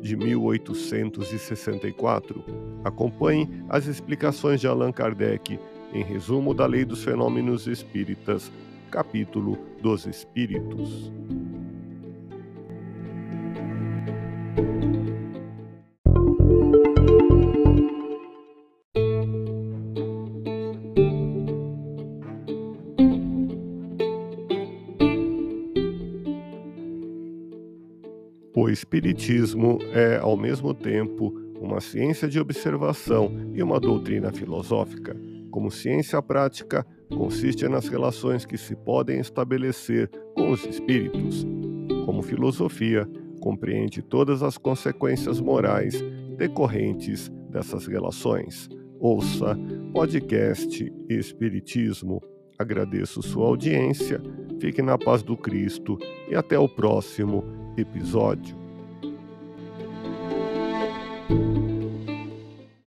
de 1864. Acompanhe as explicações de Allan Kardec em resumo da Lei dos Fenômenos Espíritas, capítulo dos Espíritos. O Espiritismo é, ao mesmo tempo, uma ciência de observação e uma doutrina filosófica. Como ciência prática, consiste nas relações que se podem estabelecer com os espíritos. Como filosofia, compreende todas as consequências morais decorrentes dessas relações. Ouça podcast Espiritismo. Agradeço sua audiência, fique na paz do Cristo e até o próximo episódio.